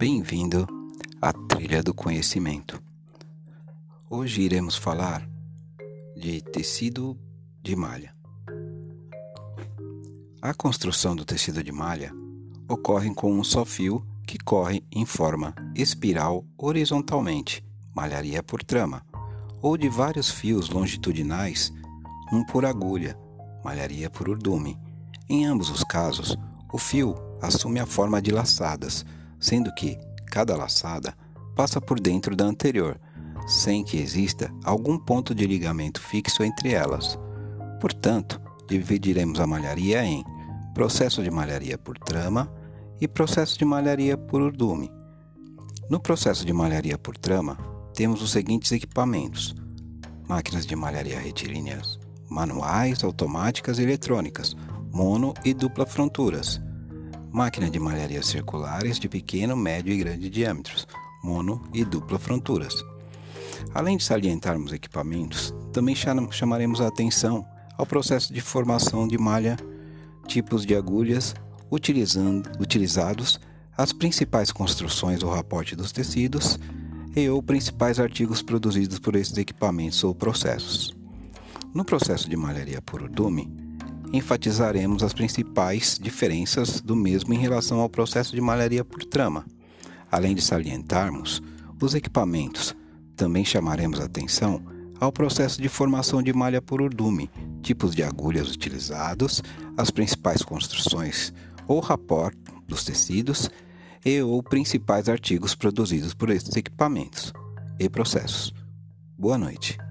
Bem-vindo à Trilha do Conhecimento. Hoje iremos falar de tecido de malha. A construção do tecido de malha ocorre com um só fio que corre em forma espiral horizontalmente, malharia por trama, ou de vários fios longitudinais, um por agulha, malharia por urdume. Em ambos os casos, o fio assume a forma de laçadas, sendo que cada laçada passa por dentro da anterior, sem que exista algum ponto de ligamento fixo entre elas. Portanto, dividiremos a malharia em processo de malharia por trama e processo de malharia por urdume. No processo de malharia por trama, temos os seguintes equipamentos: máquinas de malharia retilíneas manuais, automáticas e eletrônicas, mono e dupla fronturas máquina de malharia circulares de pequeno, médio e grande diâmetros, mono e dupla fronturas. Além de salientarmos equipamentos, também chamaremos a atenção ao processo de formação de malha, tipos de agulhas utilizados, as principais construções ou raporte dos tecidos e ou principais artigos produzidos por esses equipamentos ou processos. No processo de malharia por urdume, enfatizaremos as principais diferenças do mesmo em relação ao processo de malharia por trama. Além de salientarmos os equipamentos, também chamaremos atenção ao processo de formação de malha por urdume, tipos de agulhas utilizados, as principais construções ou rapport dos tecidos e ou principais artigos produzidos por estes equipamentos e processos. Boa noite.